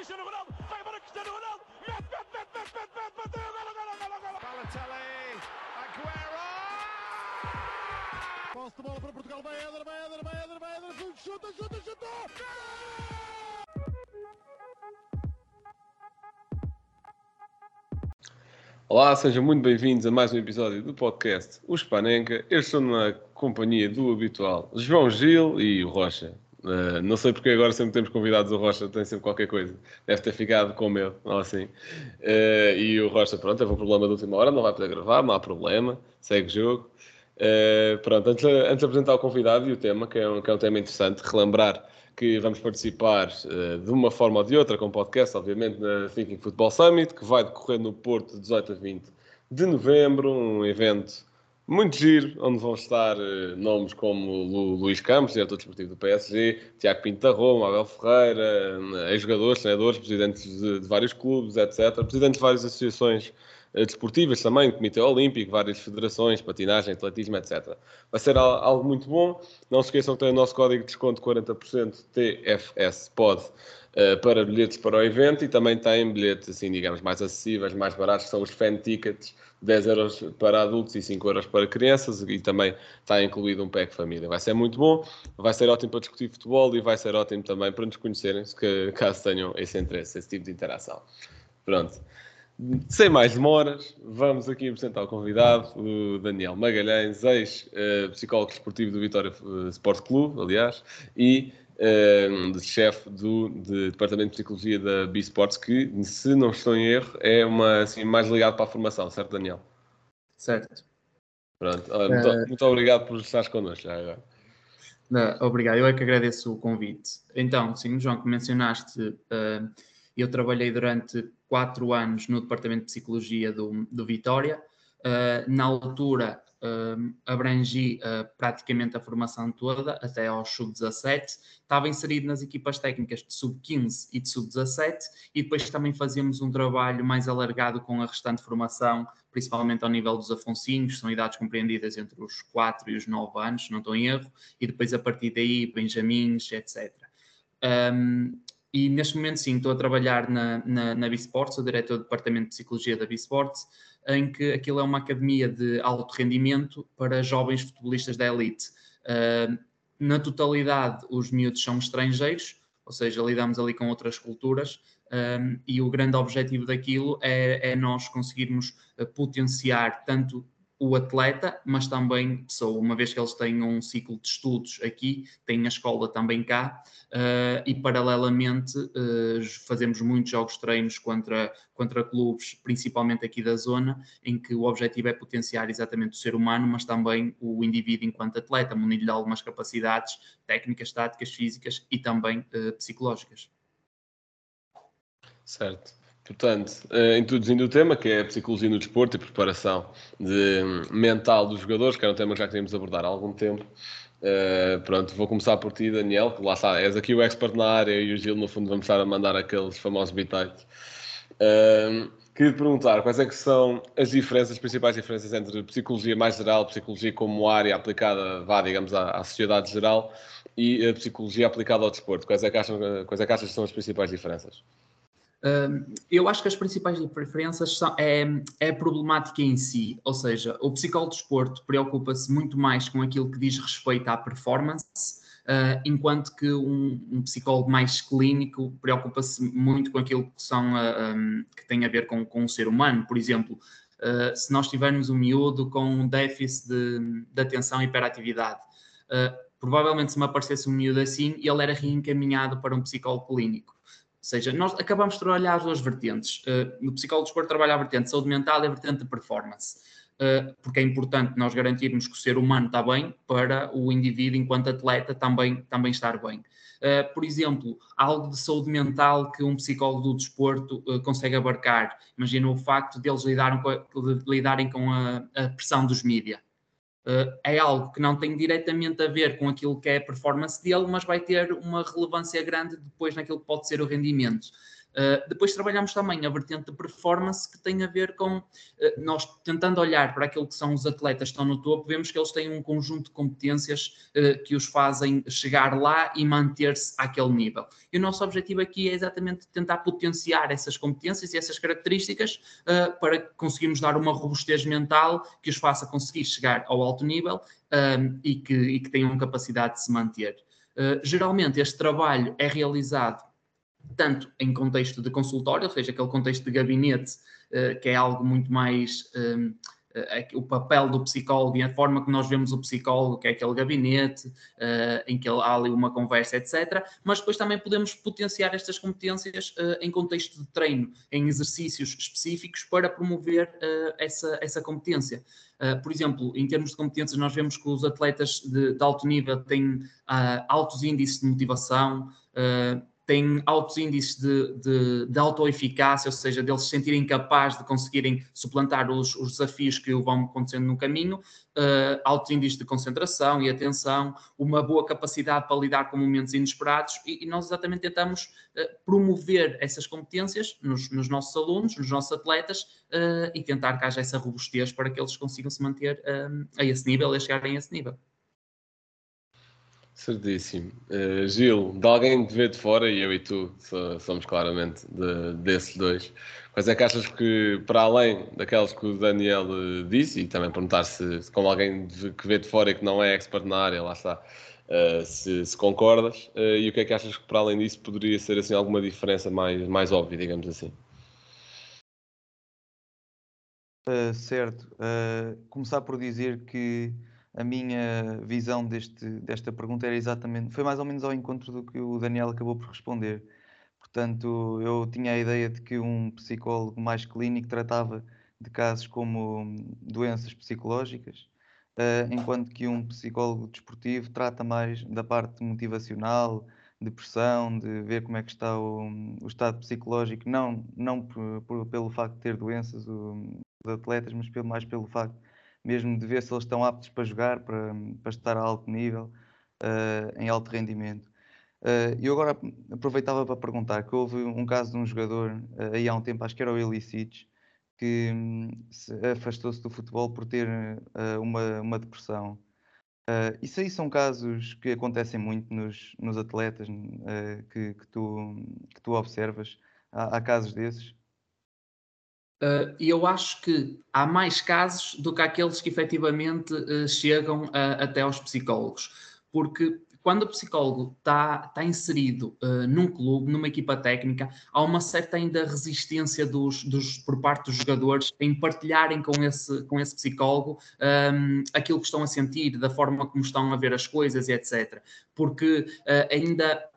Cristiano Ronaldo, vai embora Cristiano Ronaldo, mete, mete, mete, mete, mete, mete, bateu, golo, golo, golo, golo. Balotelli, Aguero! Posse de bola para Portugal, vai Éder, vai Éder, vai Éder, vai Éder, chuta, chuta, chuta! Olá, sejam muito bem-vindos a mais um episódio do podcast O Spanenka. Eu estou na companhia do habitual João Gil e o Rocha. Uh, não sei porque agora sempre temos convidados o Rocha, tem sempre qualquer coisa. Deve ter ficado com medo, ou assim. Uh, e o Rocha, pronto, teve um problema de última hora, não vai poder gravar, não há problema, segue o jogo. Uh, pronto, antes, antes de apresentar o convidado e o tema, que é um, que é um tema interessante, relembrar que vamos participar de uma forma ou de outra, com podcast, obviamente, na Thinking Football Summit, que vai decorrer no Porto de 18 a 20 de novembro, um evento muito giro, onde vão estar uh, nomes como Lu, Luís Campos, diretor desportivo do PSG, Tiago Pinto da Roma, Abel Ferreira, ex-jogadores, treinadores, presidentes de, de, vários clubes, etc., presidentes de várias associações uh, desportivas também, Comitê Olímpico, várias federações, patinagem, atletismo, etc. Vai ser algo muito bom. Não se esqueçam que tem o nosso código de desconto 40% TFSPOD uh, para bilhetes para o evento e também tem bilhetes, assim, digamos, mais acessíveis, mais baratos, que são os fan tickets, 10 euros para adultos e 5 euros para crianças e também está incluído um pack família. Vai ser muito bom, vai ser ótimo para discutir futebol e vai ser ótimo também para nos conhecerem, caso tenham esse interesse, esse tipo de interação. Pronto. Sem mais demoras, vamos aqui apresentar o convidado, o Daniel Magalhães, ex-psicólogo esportivo do Vitória Sport Clube, aliás, e uh, chefe do de Departamento de Psicologia da B-Sports, que, se não estou em erro, é uma, assim, mais ligado para a formação, certo, Daniel? Certo. Pronto, muito, uh... muito, obrigado por estares connosco já agora. Obrigado, eu é que agradeço o convite. Então, sim, João, que mencionaste, uh, eu trabalhei durante quatro anos no Departamento de Psicologia do, do Vitória. Uh, na altura uh, abrangi uh, praticamente a formação toda, até ao sub-17. Estava inserido nas equipas técnicas de sub-15 e de sub-17, e depois também fazíamos um trabalho mais alargado com a restante formação, principalmente ao nível dos Afonsinhos, são idades compreendidas entre os 4 e os 9 anos, não estou em erro, e depois a partir daí, Benjamins, etc. Um, e neste momento, sim, estou a trabalhar na, na, na sou diretor do departamento de psicologia da B-Sports, em que aquilo é uma academia de alto rendimento para jovens futebolistas da elite. Uh, na totalidade, os miúdos são estrangeiros, ou seja, lidamos ali com outras culturas, um, e o grande objetivo daquilo é, é nós conseguirmos potenciar tanto o atleta, mas também pessoa, uma vez que eles têm um ciclo de estudos aqui, têm a escola também cá, uh, e paralelamente uh, fazemos muitos jogos treinos contra, contra clubes, principalmente aqui da zona, em que o objetivo é potenciar exatamente o ser humano, mas também o indivíduo enquanto atleta, munir-lhe algumas capacidades técnicas, táticas, físicas e também uh, psicológicas. Certo. Portanto, uh, introduzindo o tema, que é a psicologia no desporto e preparação de, mental dos jogadores, que era um tema que já queríamos abordar há algum tempo. Uh, pronto, vou começar por ti, Daniel, que lá está, és aqui o expert na área e o Gil, no fundo, vamos estar a mandar aqueles famosos bitites. Uh, queria te perguntar quais é que são as diferenças, as principais diferenças entre psicologia mais geral, psicologia como área aplicada, vá, digamos, à, à sociedade geral e a psicologia aplicada ao desporto. Quais é que acham, quais é que achas que são as principais diferenças? Eu acho que as principais diferenças são é, é, a problemática em si, ou seja, o psicólogo de desporto preocupa-se muito mais com aquilo que diz respeito à performance, uh, enquanto que um, um, psicólogo mais clínico preocupa-se muito com aquilo que são uh, ah, um, que tem a ver com, com o ser humano. Por exemplo, uh, se nós tivermos um miúdo com um déficit de, de atenção e hiperatividade, provavelmente se me aparecesse um miúdo assim, ele era reencaminhado para um psicólogo clínico seja, nós acabamos de trabalhar as duas vertentes. Uh, no psicólogo do desporto trabalha a vertente de saúde mental e a vertente de performance. Uh, porque é importante nós garantirmos que o ser humano está bem para o indivíduo, enquanto atleta, também, também estar bem. Uh, por exemplo, algo de saúde mental que um psicólogo do desporto consegue abarcar. Imagina o facto de eles lidarem com a, lidarem com a, a pressão dos mídias é algo que não tem diretamente a ver com aquilo que é a performance dele, mas vai ter uma relevância grande depois naquilo que pode ser o rendimento. Uh, depois trabalhamos também a vertente de performance que tem a ver com uh, nós tentando olhar para aquilo que são os atletas que estão no topo, vemos que eles têm um conjunto de competências uh, que os fazem chegar lá e manter-se àquele nível. E o nosso objetivo aqui é exatamente tentar potenciar essas competências e essas características para conseguirmos dar uma robustez mental que os faça conseguir chegar ao alto nível um, e, que, e que tenham capacidade de se manter. geralmente este trabalho é realizado tanto em contexto de consultório, ou seja, aquele contexto de gabinete, uh, que é algo muito mais uh, eh, o papel do psicólogo e a forma que nós vemos o psicólogo, que é aquele gabinete, uh, em que há ali uma conversa, etc. Mas depois também podemos potenciar estas competências em contexto de treino, em exercícios específicos para promover essa, essa competência. Uh, por exemplo, em termos de competências, nós vemos que os atletas de, de alto nível têm uh, altos índices de motivação, uh, têm altos índices de, de, de autoeficácia, ou seja, deles se sentirem capazes de conseguirem suplantar os, os desafios que vão acontecendo no caminho, uh, altos índices de concentração e atenção, uma boa capacidade para lidar com momentos inesperados e, e nós exatamente tentamos uh, promover essas competências nos, nos, nossos alunos, nos nossos atletas uh, e tentar que haja essa robustez para que eles consigam se manter a esse nível e chegarem a esse nível. Certíssimo. Uh, Gil, de alguém que vê de fora, e eu e tu somos claramente de, desses dois, quais é que achas que, para além daquelas que o Daniel uh, disse, e também perguntar se, se como alguém de, que vê de fora e que não é expert na área, lá está, uh, se, se, concordas, e o que é que achas que, para além disso, poderia ser assim, alguma diferença mais, mais óbvia, digamos assim? certo. começar por dizer que a minha visão deste, desta pergunta era exatamente, foi mais ou menos ao encontro do que o Daniel acabou por responder. Portanto, eu tinha a ideia de que um psicólogo mais clínico tratava de casos como hum, doenças psicológicas, uh, enquanto que um psicólogo desportivo trata mais da parte motivacional, depressão, de ver como é que está o, o estado psicológico, não, não por, por, pelo facto de ter doenças os atletas, mas pelo, mais pelo facto mesmo de ver se eles estão aptos para jogar, para, para estar a alto nível, uh, em alto rendimento. Uh, eu agora aproveitava para perguntar que houve um caso de um jogador, uh, aí há um tempo, acho que era o Ilicic, que um, afastou-se do futebol por ter uma, uma depressão. isso aí são casos que acontecem muito nos, nos atletas que, que, tu, que tu observas. Há, há casos desses? Uh, e eu acho que há mais casos do que aqueles que efetivamente uh, chegam uh, até aos psicólogos. Porque quando o psicólogo está tá inserido uh, num clube, numa equipa técnica, há uma certa ainda resistência dos, dos, por parte dos jogadores em partilharem com esse, com esse psicólogo um, ehm, aquilo que estão a sentir, da forma como estão a ver as coisas e etc. Porque ainda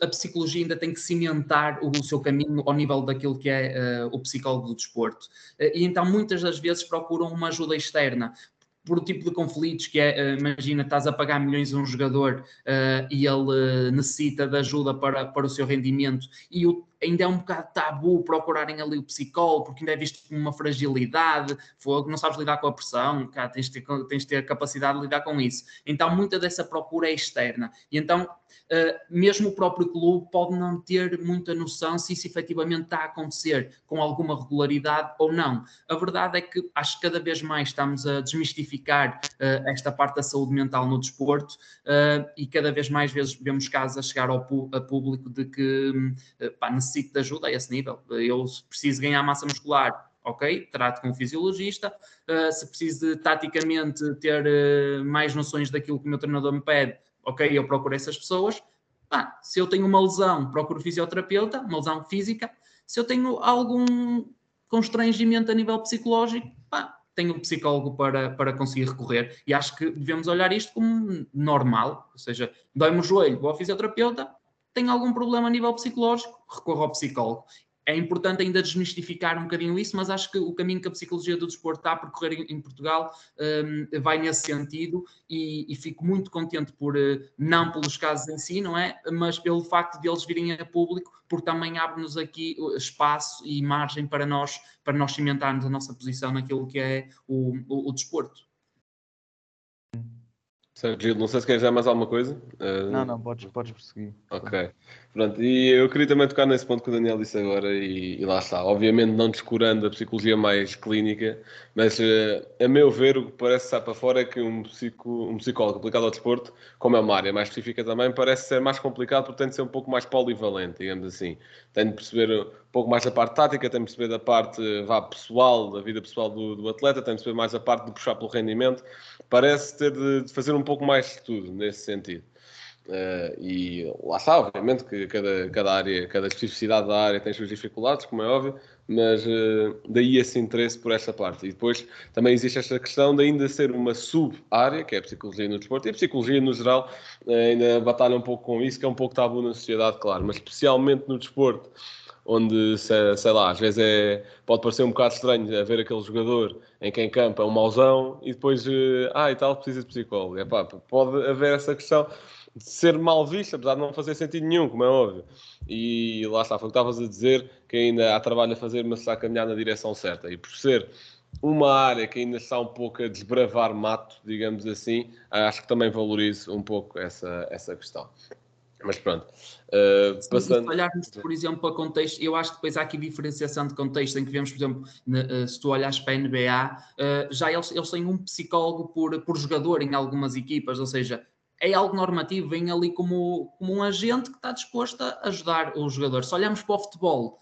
a psicologia ainda tem que cimentar o seu caminho ao nível daquilo que é uh, o psicólogo do desporto. Uh, e então muitas das vezes procuram uma ajuda externa por o tipo de conflitos que é, uh, imagina, estás a pagar milhões a um jogador e ele necessita de ajuda para, para o seu rendimento e o, ainda é um bocado tabu procurarem ali o psicólogo, porque ainda é visto como uma fragilidade, fogo, não sabes lidar com a pressão, cá, tens, de ter, tens de ter a capacidade de lidar com isso. Então muita dessa procura é externa. E então uh, mesmo o próprio clube pode não ter muita noção se isso efetivamente está a acontecer com alguma regularidade ou não. A verdade é que acho que cada vez mais estamos a desmistificar uh, esta parte da saúde mental no desporto uh, e cada vez mais vezes vemos casos a chegar ao público de que pá, necessito de ajuda a esse nível. Eu preciso ganhar massa muscular, ok, trato com um fisiologista. Uh, se preciso de taticamente ter uh, mais noções daquilo que o meu treinador me pede, ok, eu procuro essas pessoas. Ah, se eu tenho uma lesão, procuro fisioterapeuta, uma lesão física. Se eu tenho algum constrangimento a nível psicológico, pá, tenho um psicólogo para, para conseguir recorrer. E acho que devemos olhar isto como normal, ou seja, dói-me o joelho, vou ao fisioterapeuta, tenho algum problema a nível psicológico, recorro ao psicólogo é importante ainda desmistificar um bocadinho isso, mas acho que o caminho que a psicologia do desporto está a percorrer em, Portugal um, vai nesse sentido e, e, fico muito contente por, uh, não pelos casos em si, não é? Mas pelo facto de eles virem a público, porque também abre-nos aqui espaço e margem para nós, para nós cimentarmos a nossa posição naquilo que é o, o, o desporto. Gil, não sei se queres dizer mais alguma coisa. Uh, Não, não, podes, podes prosseguir. Ok. Pronto, e eu queria também tocar nesse ponto que o Daniel disse agora, e, e lá está. Obviamente, não descurando a psicologia mais clínica, mas eh, a meu ver, o que parece estar para fora é que um, psico, um psicólogo aplicado ao desporto, como é uma área mais específica também, parece ser mais complicado porque tem de ser um pouco mais polivalente, digamos assim. Tem de perceber pouco mais da parte tática, tem de perceber da parte vá, pessoal, da vida pessoal do, do atleta, tem de perceber mais a parte de puxar pelo rendimento. Parece ter de, de fazer um pouco mais de tudo nesse sentido. Uh, e lá está, obviamente, que cada, cada área, cada especificidade da área tem as suas dificuldades, como é óbvio, mas uh, daí esse interesse por esta parte. E depois também existe esta questão de ainda ser uma sub-área, que é a psicologia no desporto, e a psicologia no geral uh, ainda batalha um pouco com isso, que é um pouco tabu na sociedade, claro, mas especialmente no desporto, onde, sei, lá, às vezes é, pode parecer um bocado estranho ver aquele jogador em quem campa é um mauzão e depois, ah, e tal, precisa de psicólogo. Epá, pode haver essa questão de ser mal visto, apesar de não fazer sentido nenhum, como é óbvio. E lá está, foi o que estavas a dizer, que ainda há trabalho a fazer, mas está a caminhar na direção certa. E por ser uma área que ainda está um pouco a desbravar mato, digamos assim, acho que também valorizo um pouco essa, essa questão. Mas pronto. Uh, passando... Se olharmos, por exemplo, para contexto, eu acho que depois há aqui diferenciação de contexto, em que vemos, por exemplo, uh, se tu olhas para a NBA, uh, já eles, eles têm um psicólogo por, por jogador em algumas equipas, ou seja, é algo normativo, vem ali como, como um agente que está disposto a ajudar o jogador. Se olhamos para o futebol,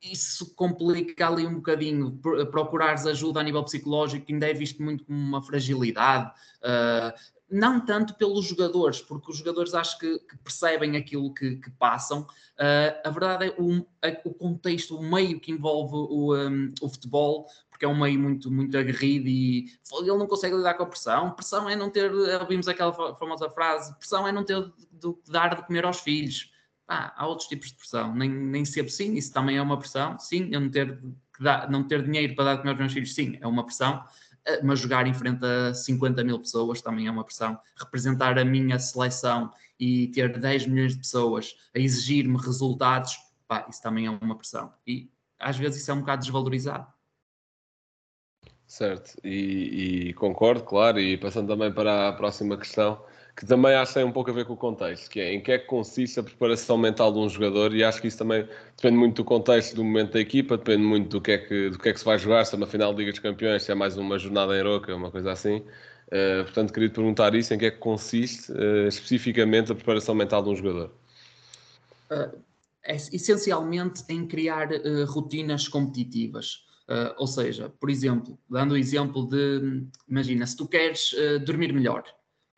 isso complica ali um bocadinho, procurares ajuda a nível psicológico, que ainda é visto muito como uma fragilidade. Uh, não tanto pelos jogadores, porque os jogadores acho que, que percebem aquilo que, que passam. Uh, a verdade é o, o contexto, o meio que envolve o, um, o futebol, porque é um meio muito, muito aguerrido e ele não consegue lidar com a pressão. Pressão é não ter, ouvimos aquela famosa frase, pressão é não ter de, de dar de comer aos filhos. Ah, há outros tipos de pressão, nem, nem sempre sim, isso também é uma pressão. Sim, eu não ter, dar, não ter dinheiro para dar de comer aos meus filhos, sim, é uma pressão mas jogar em frente a 50 mil pessoas também é uma pressão. Representar a minha seleção e ter 10 milhões de pessoas a exigir-me resultados, pá, isso também é uma pressão. E às vezes isso é um bocado desvalorizado. Certo, e, e concordo, claro, e passando também para a próxima questão, que também acho que tem um pouco a ver com o contexto, que é em que é que consiste a preparação mental de um jogador, e acho que isso também depende muito do contexto do momento da equipa, depende muito do que é que, do que, é que se vai jogar, se é uma final de Liga dos Campeões, se é mais uma jornada em Roca, uma coisa assim. Uh, portanto, queria te perguntar isso, em que é que consiste uh, especificamente a preparação mental de um jogador? Uh, é essencialmente em criar rotinas competitivas. ou seja, por exemplo, dando o exemplo de, imagina, se tu queres dormir melhor,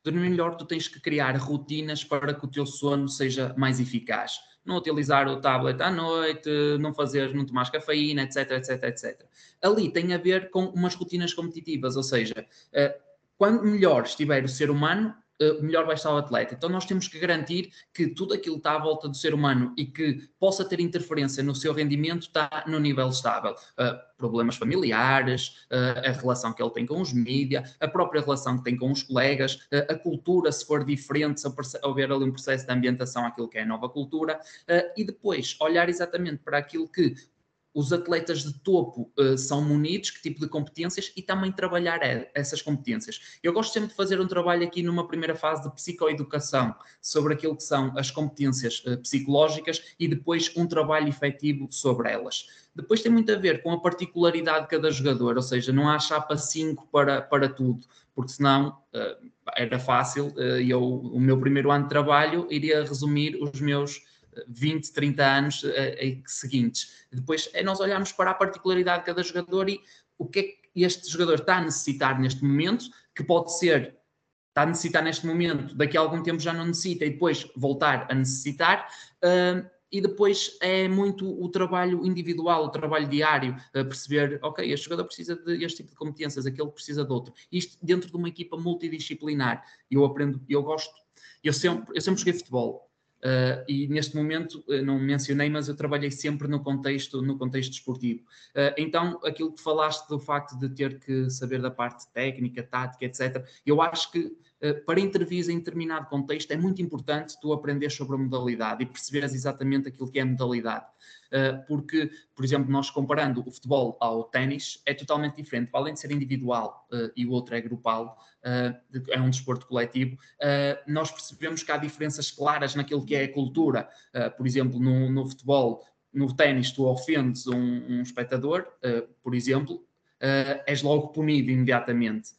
dormir melhor, tu tens que criar rotinas para que o teu sono seja mais eficaz. Não utilizar o tablet à noite, não fazer, não tomar cafeína, etc, etc, etc. Ali tem a ver com umas rotinas competitivas, ou seja, eh, quando melhor estiver o ser humano, melhor vai estar o atleta. Então nós temos que garantir que tudo aquilo que está à volta do ser humano e que possa ter interferência no seu rendimento está no nível estável. Uh, problemas familiares, uh, a relação que ele tem com os mídias, a própria relação que tem com os colegas, uh, a cultura, se for diferente, se houver ali um processo de ambientação àquilo que é a nova cultura, e depois olhar exatamente para aquilo que os atletas de topo uh, são munidos, que tipo de competências e também trabalhar essas competências. Eu gosto sempre de fazer um trabalho aqui numa primeira fase de psicoeducação sobre aquilo que são as competências uh, psicológicas e depois um trabalho efetivo sobre elas. Depois tem muito a ver com a particularidade de cada jogador, ou seja, não há chapa 5 para, para tudo, porque senão uh, era fácil, eu, o meu primeiro ano de trabalho iria resumir os meus 20, 30 anos uh, seguintes. Depois é nós olharmos para a particularidade de cada jogador e o que é que este jogador está a necessitar neste momento, que pode ser está a necessitar neste momento, daqui a algum tempo já não necessita e depois voltar a necessitar. Uh, e depois é muito o trabalho individual, o trabalho diário, a perceber, ok, este jogador precisa de este tipo de competências, aquele precisa de outro. Isto dentro de uma equipa multidisciplinar. Eu aprendo, eu gosto, eu sempre, eu sempre joguei futebol, Uh, e neste momento, uh, não mencionei, mas eu trabalhei sempre no contexto, no contexto esportivo. Uh, então, aquilo que falaste do facto de ter que saber da parte técnica, tática, etc., eu acho que para intervir em determinado contexto, é muito importante tu aprender sobre a modalidade e perceberes exatamente aquilo que é a modalidade. Porque, por exemplo, nós comparando o futebol ao ténis, é totalmente diferente. Além de ser individual e o outro é grupal, é um desporto coletivo, nós percebemos que há diferenças claras naquilo que é a cultura. Por exemplo, no, no futebol, no ténis, tu ofendes um, um espectador, por exemplo, és logo punido imediatamente.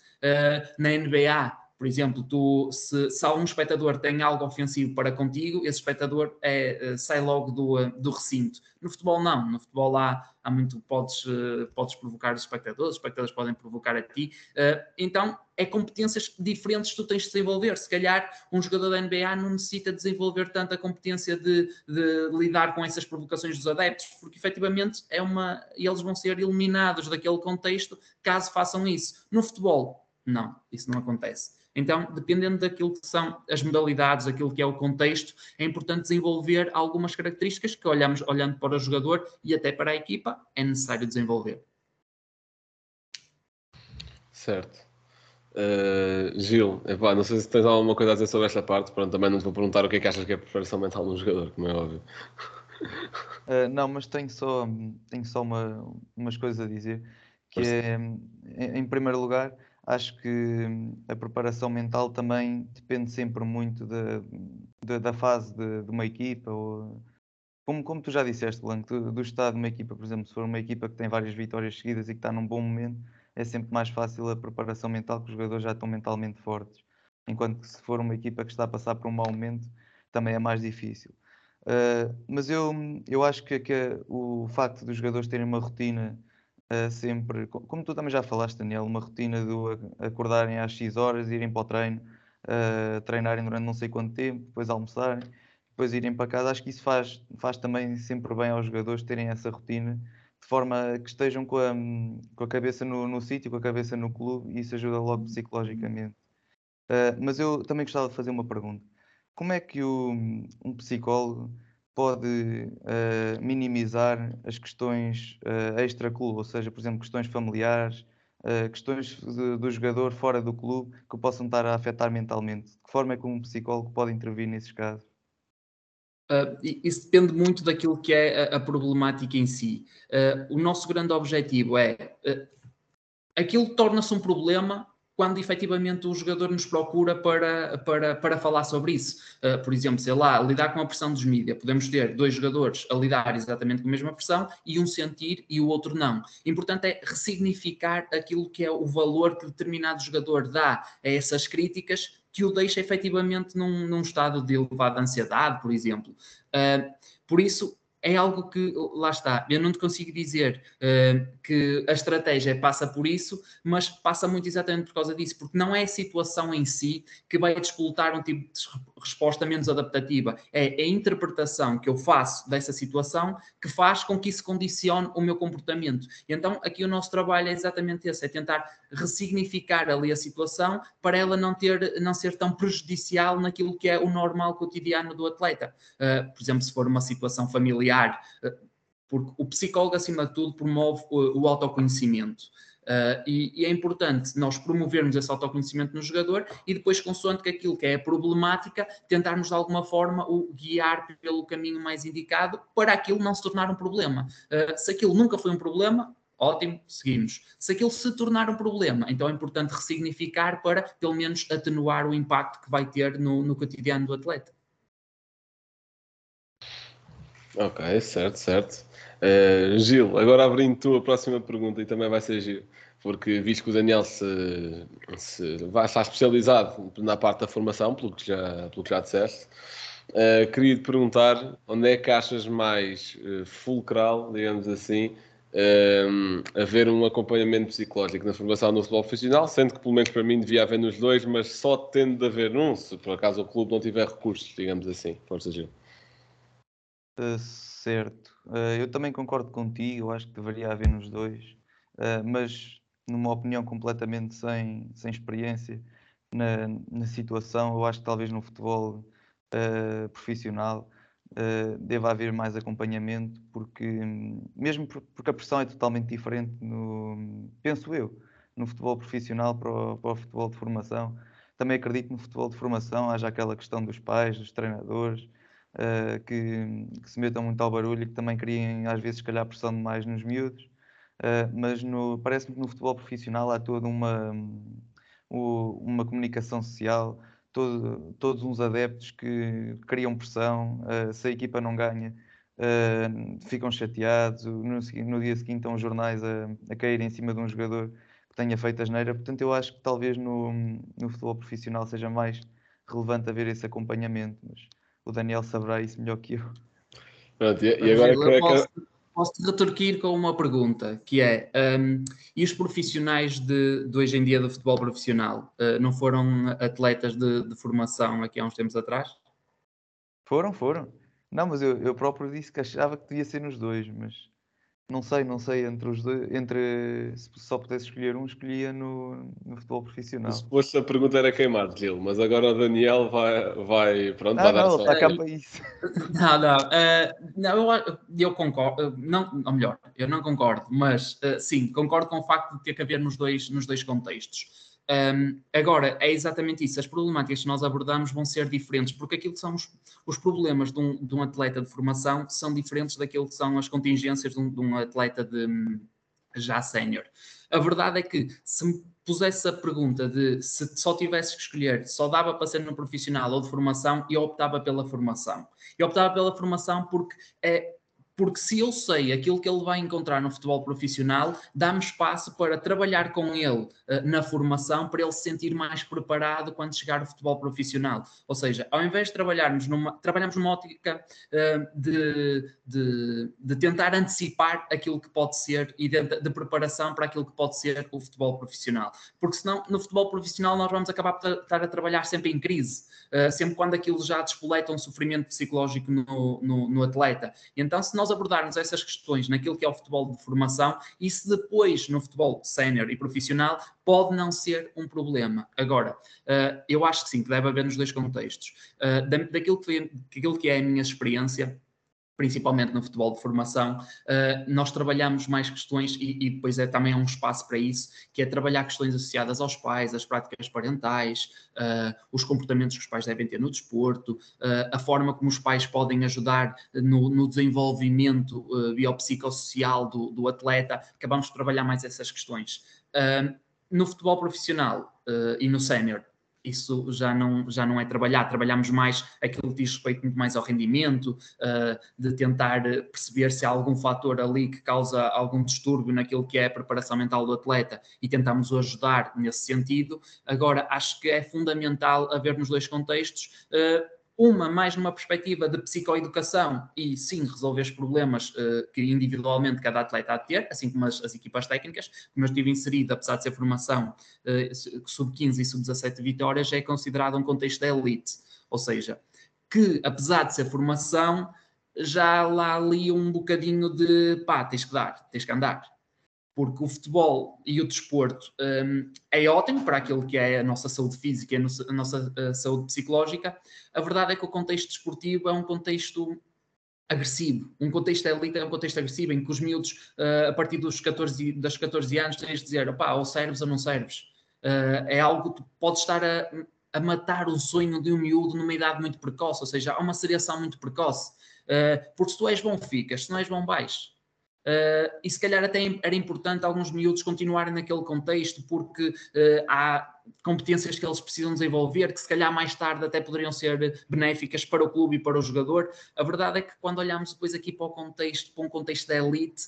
na NBA, por exemplo, tu, se, se algum espectador tem algo ofensivo para contigo, esse espectador é, sai logo do, do recinto. No futebol, não. No futebol há, há muito, podes, podes provocar os espectadores, os espectadores podem provocar a ti. Então, é competências diferentes que tu tens de desenvolver. Se calhar, um jogador da NBA não necessita desenvolver tanta competência de, de lidar com essas provocações dos adeptos, porque efetivamente é uma, eles vão ser eliminados daquele contexto caso façam isso. No futebol, não, isso não acontece. Então, dependendo daquilo que são as modalidades, aquilo que é o contexto, é importante desenvolver algumas características que olhamos, olhando para o jogador e até para a equipa, é necessário desenvolver. Certo. Uh, Gil, epá, não sei se tens alguma coisa a dizer sobre esta parte. Pronto, também não te vou perguntar o que é que achas que é a preparação mental de um jogador, como é óbvio. Uh, não, mas tenho só, tenho só uma, umas coisas a dizer. Que é, em primeiro lugar, acho que hum, a preparação mental também depende sempre muito da, da, da fase de, de, uma equipa. Ou, como, como tu já disseste, Blanco, do, do, estado de uma equipa, por exemplo, se for uma equipa que tem várias vitórias seguidas e que está num bom momento, é sempre mais fácil a preparação mental, que os jogadores já estão mentalmente fortes. Enquanto que se for uma equipa que está a passar por um mau momento, também é mais difícil. Uh, mas eu, eu acho que, que o facto dos jogadores terem uma rotina uh, sempre, como tu também já falaste, Daniel, uma rotina de acordarem às X horas, irem para o treino, uh, treinarem durante não sei quanto tempo, depois almoçarem, depois irem para casa. Acho que isso faz, faz também sempre bem aos jogadores terem essa rotina, de forma que estejam com a, com a cabeça no, no sítio, com a cabeça no clube, e isso ajuda logo psicologicamente. Uh, mas eu também gostava de fazer uma pergunta. Como é que o, um psicólogo pode uh, minimizar as questões uh, extra-clube, ou seja, por exemplo, questões familiares, uh, questões de, do jogador fora do clube que possam estar a afetar mentalmente. De que forma é que um psicólogo pode intervir nesses casos? Uh, isso depende muito daquilo que é a, a problemática em si. O nosso grande objetivo é aquilo torna-se um problema quando efetivamente o jogador nos procura para, para, para falar sobre isso. Uh, por exemplo, sei lá, lidar com a pressão dos mídias. Podemos ter dois jogadores a lidar exatamente com a mesma pressão e um sentir e o outro não. Importante é ressignificar aquilo que é o valor que determinado jogador dá a essas críticas que o deixa efetivamente num, num estado de elevada ansiedade, por exemplo. Uh, por isso, é algo que, lá está, eu não te consigo dizer uh, que a estratégia passa por isso, mas passa muito exatamente por causa disso, porque não é a situação em si que vai despoltar um tipo de resposta menos adaptativa, é a interpretação que eu faço dessa situação que faz com que isso condicione o meu comportamento. E então aqui o nosso trabalho é exatamente esse, é tentar ressignificar ali a situação para ela não ter, não ser tão prejudicial naquilo que é o normal cotidiano do atleta. Uh, por exemplo, se for uma situação familiar, uh, porque o psicólogo acima de tudo promove o, o autoconhecimento. Uh, e, e, é importante nós promovermos esse autoconhecimento no jogador e depois, consoante aquilo que é a problemática, tentarmos de alguma forma o guiar pelo caminho mais indicado para aquilo não se tornar um problema. Uh, se aquilo nunca foi um problema, ótimo, seguimos. Se aquilo se tornar um problema, então é importante ressignificar para, pelo menos, atenuar o impacto que vai ter no, no cotidiano do atleta. Ok, certo, certo. Uh, Gil, agora abrindo tu a próxima pergunta e também vai ser Gil, porque visto que o Daniel se, se vai estar especializado na parte da formação, pelo que já, pelo que já disseste, uh, queria te perguntar onde é que achas mais uh, fulcral, digamos assim, haver um acompanhamento psicológico na formação no futebol profissional, sendo que pelo menos para mim devia haver nos dois, mas só tendo de haver um, se por acaso o clube não tiver recursos, digamos assim. Força, Gil. Uh, certo. Uh, eu também concordo contigo, eu acho que deveria haver nos dois, uh, mas numa opinião completamente sem, sem experiência na, na situação, eu acho que talvez no futebol profissional deva haver mais acompanhamento, porque mesmo porque a pressão é totalmente diferente no, penso eu, no futebol profissional para o, para o futebol de formação também acredito no futebol de formação, haja aquela questão dos pais, dos treinadores, uh, que, que, se metam muito ao barulho e que também criem às vezes, se calhar, pressão demais nos miúdos. Uh, mas parece-me que no futebol profissional há toda uma, uma comunicação social, todo, todos uns adeptos que criam pressão, uh, se a equipa não ganha, ficam chateados, no, no, dia seguinte estão os jornais a, a cair em cima de um jogador que tenha feito a geneira. Portanto, eu acho que talvez no, no futebol profissional seja mais relevante haver esse acompanhamento, mas o Daniel saberá isso melhor que eu. Pronto, e, e agora eu posso, posso retorquir com uma pergunta, que é, um, e os profissionais de, de, hoje em dia do futebol profissional, uh, não foram atletas de, de, formação aqui há uns tempos atrás? Foram, foram. Não, mas eu, eu próprio disse que achava que devia ser nos dois, mas não sei, não sei, entre os dois, entre se só pudesse escolher um, escolhia no, no futebol profissional. Se fosse a pergunta era queimar, Gil, mas agora o Daniel vai, vai pronto, ah, vai não, dar está cá para isso. Não, não, uh, não eu, eu, concordo, não, ou melhor, eu não concordo, mas uh, sim, concordo com o facto de ter que haver nos dois, nos dois contextos. Um, agora, é exatamente isso. As problemáticas que nós abordamos vão ser diferentes, porque aquilo que são os, os problemas de um, de um, atleta de formação são diferentes daquilo que são as contingências de um, de um atleta de, já sénior. A verdade é que se me pusesse a pergunta de se só tivesse que escolher, só dava para ser no profissional ou de formação, eu optava pela formação. Eu optava pela formação porque é porque se eu sei aquilo que ele vai encontrar no futebol profissional, dá-me espaço para trabalhar com ele uh, na formação, para ele se sentir mais preparado quando chegar ao futebol profissional. Ou seja, ao invés de trabalharmos numa, trabalhamos numa ótica uh, de, de, de, tentar antecipar aquilo que pode ser e de, de, preparação para aquilo que pode ser o futebol profissional. Porque senão, no futebol profissional, nós vamos acabar por estar a trabalhar sempre em crise, uh, sempre quando aquilo já despoleta um sofrimento psicológico no, no, no atleta. Então, se nós abordarmos essas questões naquilo que é o futebol de formação, isso depois no futebol sénior e profissional pode não ser um problema. Agora, uh, eu acho que sim, que deve haver nos dois contextos. Uh, daquilo, que, daquilo que é a minha experiência, principalmente no futebol de formação, uh, nós trabalhamos mais questões e, depois é também um espaço para isso, que é trabalhar questões associadas aos pais, às práticas parentais, uh, os comportamentos que os pais devem ter no desporto, uh, a forma como os pais podem ajudar no, no desenvolvimento biopsicossocial do, do, atleta, acabamos de trabalhar mais essas questões. no futebol profissional e no sénior, isso já não, já não é trabalhar, trabalhamos mais aquilo que diz respeito muito mais ao rendimento, uh, de tentar perceber se há algum fator ali que causa algum distúrbio naquilo que é a preparação mental do atleta e tentamos o ajudar nesse sentido. Agora, acho que é fundamental haver nos dois contextos. Uma mais numa perspectiva de psicoeducação e sim resolver os problemas uh, que individualmente cada atleta há de ter, assim como as, as, equipas técnicas, como eu estive inserido, apesar de ser formação uh, sub-15 e sub-17 vitórias, é considerado um contexto elite, ou seja, que apesar de ser formação, já lá ali um bocadinho de pá, tens que dar, tens que andar porque o futebol e o desporto um, é ótimo para aquilo que é a nossa saúde física e a nossa, a a saúde psicológica. A verdade é que o contexto desportivo é um contexto agressivo. Um contexto elite é um contexto agressivo em que os miúdos, uh, a partir dos 14, das 14 anos, tens de dizer opá, ou serves ou não serves. Uh, é algo que pode estar a, a, matar o sonho de um miúdo numa idade muito precoce, ou seja, há uma seriação muito precoce. Uh, porque se tu és bom, ficas, se não és bom, vais. Uh, e se calhar até era importante alguns miúdos continuarem naquele contexto, porque uh, há competências que eles precisam desenvolver, que se calhar mais tarde até poderiam ser benéficas para o clube e para o jogador. A verdade é que quando olhamos depois aqui para o contexto, para um contexto da elite,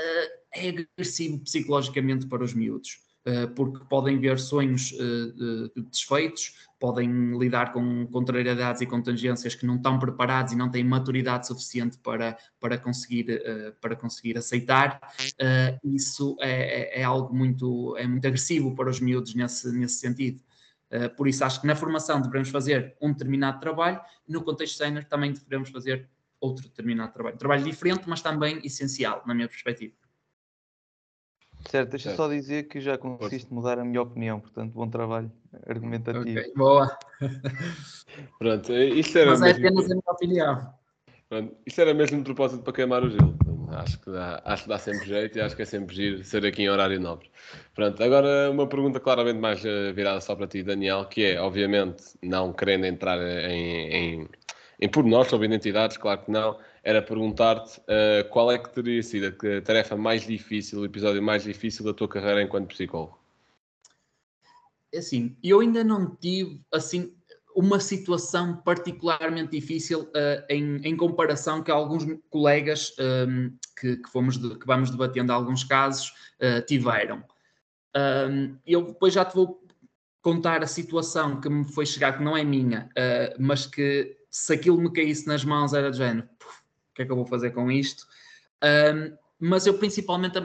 uh, é agressivo psicologicamente para os miúdos. Eh, porque podem ver sonhos uh, desfeitos, podem lidar com contrariedades e contingências que não estão preparados e não têm maturidade suficiente para, para, conseguir, uh, para conseguir aceitar. isso é, é, é, algo muito, é muito agressivo para os miúdos nesse, nesse sentido. por isso, acho que na formação devemos fazer um determinado trabalho, no contexto sénior também devemos fazer outro determinado trabalho. Trabalho diferente, mas também essencial, na minha perspectiva. Certo, deixa certo. só dizer que já conseguiste mudar a minha opinião, portanto, bom trabalho argumentativo. Okay, boa. Pronto, isto era Mas é mesmo... é apenas a minha opinião. Pronto, isto era mesmo de propósito para queimar o gelo. Acho que, dá, acho que dá sempre jeito e acho que é sempre giro ser aqui em horário nobre. Pronto, agora uma pergunta claramente mais uh, virada só para ti, Daniel, que é, obviamente, não querendo entrar em, em, em pormenores sobre identidades, claro que não, era perguntar-te uh, qual é que teria sido a tarefa mais difícil, o episódio mais difícil da tua carreira enquanto psicólogo? É assim, eu ainda não tive, assim, uma situação particularmente difícil uh, em, em, comparação que alguns colegas um, ehm, que, que, fomos de, que vamos debatendo alguns casos uh, tiveram. Um, ehm, eu depois já te vou contar a situação que me foi chegar, que não é minha, uh, mas que se aquilo me caísse nas mãos era de género, o que é que eu vou fazer com isto? Um, mas eu principalmente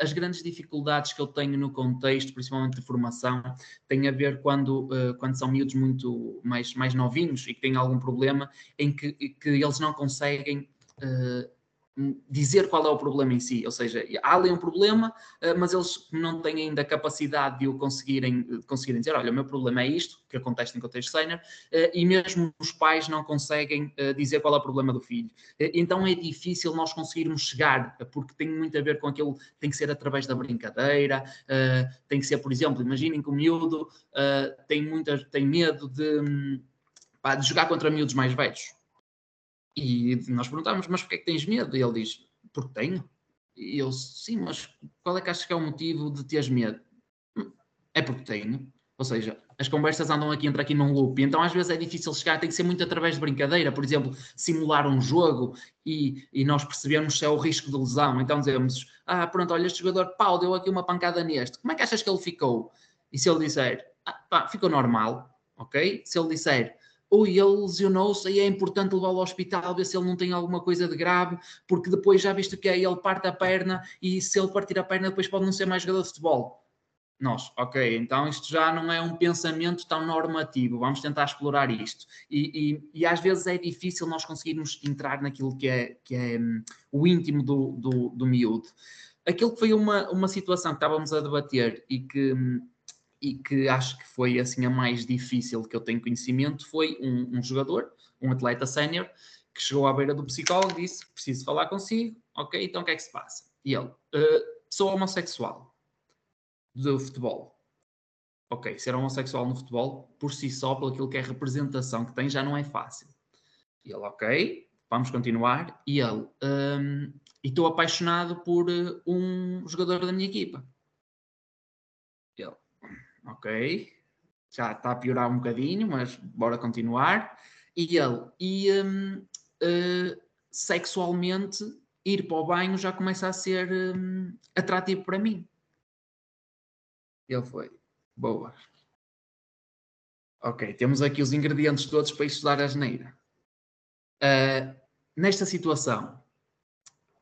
as grandes dificuldades que eu tenho no contexto, principalmente de formação, têm a ver quando, uh, quando são miúdos muito mais, mais novinhos e que têm algum problema em que, que eles não conseguem uh, dizer qual é o problema em si, ou seja, há ali um problema, eh, mas eles não têm ainda a capacidade de o conseguirem, conseguirem dizer, olha, o meu problema é isto, que acontece em contexto sénior, eh, e mesmo os pais não conseguem eh, dizer qual é o problema do filho. Então é difícil nós conseguirmos chegar, porque tem muito a ver com aquilo, tem que ser através da brincadeira, tem que ser, por exemplo, imaginem que o miúdo tem, muita, tem medo de, hum, de jogar contra miúdos mais velhos e nós perguntávamos, mas porquê é que tens medo? E ele diz, porque tenho. E eu, sim, mas qual é que achas que é o motivo de teres medo? É porque tenho. Ou seja, as conversas andam aqui, entra aqui num loop. Então, às vezes é difícil chegar, tem que ser muito através de brincadeira. Por exemplo, simular um jogo e, e nós percebemos se é o risco de lesão. Então, dizemos: Ah, pronto, olha, este jogador, pau, deu aqui uma pancada neste. Como é que achas que ele ficou? E se ele disser: ah, pá, ficou normal, ok? Se ele disser: ou ele lesionou-se e é importante levá-lo ao hospital, ver se ele não tem alguma coisa de grave, porque depois já visto que é, ele parte a perna e se ele partir a perna depois pode não ser mais jogador de futebol. Nós, ok, então isto já não é um pensamento tão normativo, vamos tentar explorar isto. E, e, e às vezes é difícil nós conseguirmos entrar naquilo que é, que é um, o íntimo do, do, do miúdo. Aquilo que foi uma, uma situação que estávamos a debater e que hum, e que acho que foi assim a mais difícil que eu tenho conhecimento foi um, um jogador, um atleta sénior, que chegou à beira do psicólogo e disse: Preciso falar consigo, ok, então o que é que se passa? E ele: uh, Sou homossexual do futebol. Ok, ser homossexual no futebol, por si só, pelo aquilo que é a representação que tem, já não é fácil. E ele: Ok, vamos continuar. E ele: um, E estou apaixonado por uh, um jogador da minha equipa ok, já está a piorar um bocadinho, mas bora continuar. E ele, e um, uh, sexualmente, ir para o banho já começa a ser um, atrativo para mim. Ele foi, boa. Ok, temos aqui os ingredientes todos para estudar a geneira. Uh, nesta situação,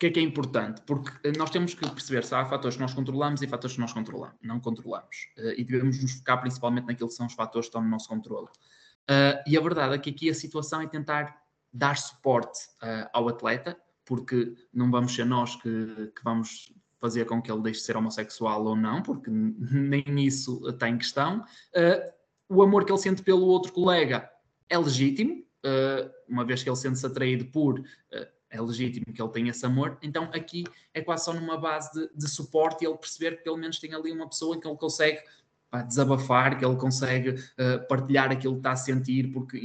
que é que é importante? Porque eh, nós temos que perceber se há fatores que nós controlamos e fatores que nós controlamos, não controlamos. Uh, e devemos nos focar principalmente naquilo que são os fatores que estão no nosso controle. Uh, e a verdade é que aqui a situação é tentar dar suporte uh, ao atleta, porque não vamos ser nós que, que, vamos fazer com que ele deixe de ser homossexual ou não, porque nem isso está em questão. o amor que ele sente pelo outro colega é legítimo, uma vez que ele sente-se atraído por é legítimo que ele tenha esse amor, então aqui é quase só numa base de, de suporte e ele perceber que pelo menos tem ali uma pessoa que ele consegue pá, desabafar, que ele consegue uh, partilhar aquilo que está a sentir, porque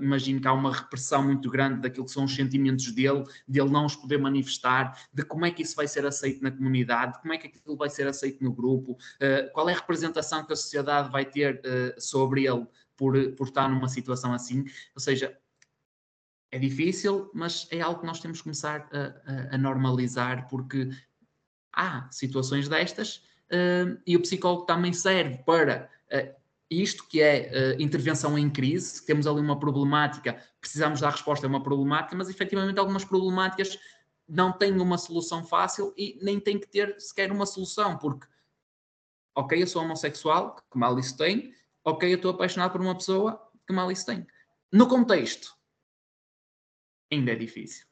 imagino que há uma repressão muito grande daquilo que são os sentimentos dele, de ele não os poder manifestar, de como é que isso vai ser aceito na comunidade, de como é que aquilo vai ser aceito no grupo, uh, qual é a representação que a sociedade vai ter uh, sobre ele por, por estar numa situação assim, ou seja, é difícil, mas é algo que nós temos que começar a, a, a normalizar, porque há situações destas uh, e o psicólogo também serve para uh, isto que é uh, intervenção em crise. Temos ali uma problemática, precisamos dar resposta a uma problemática, mas efetivamente algumas problemáticas não têm uma solução fácil e nem têm que ter sequer uma solução, porque, ok, eu sou homossexual, que mal isso tem, ok, eu estou apaixonado por uma pessoa, que mal isso tem. No contexto ainda é difícil.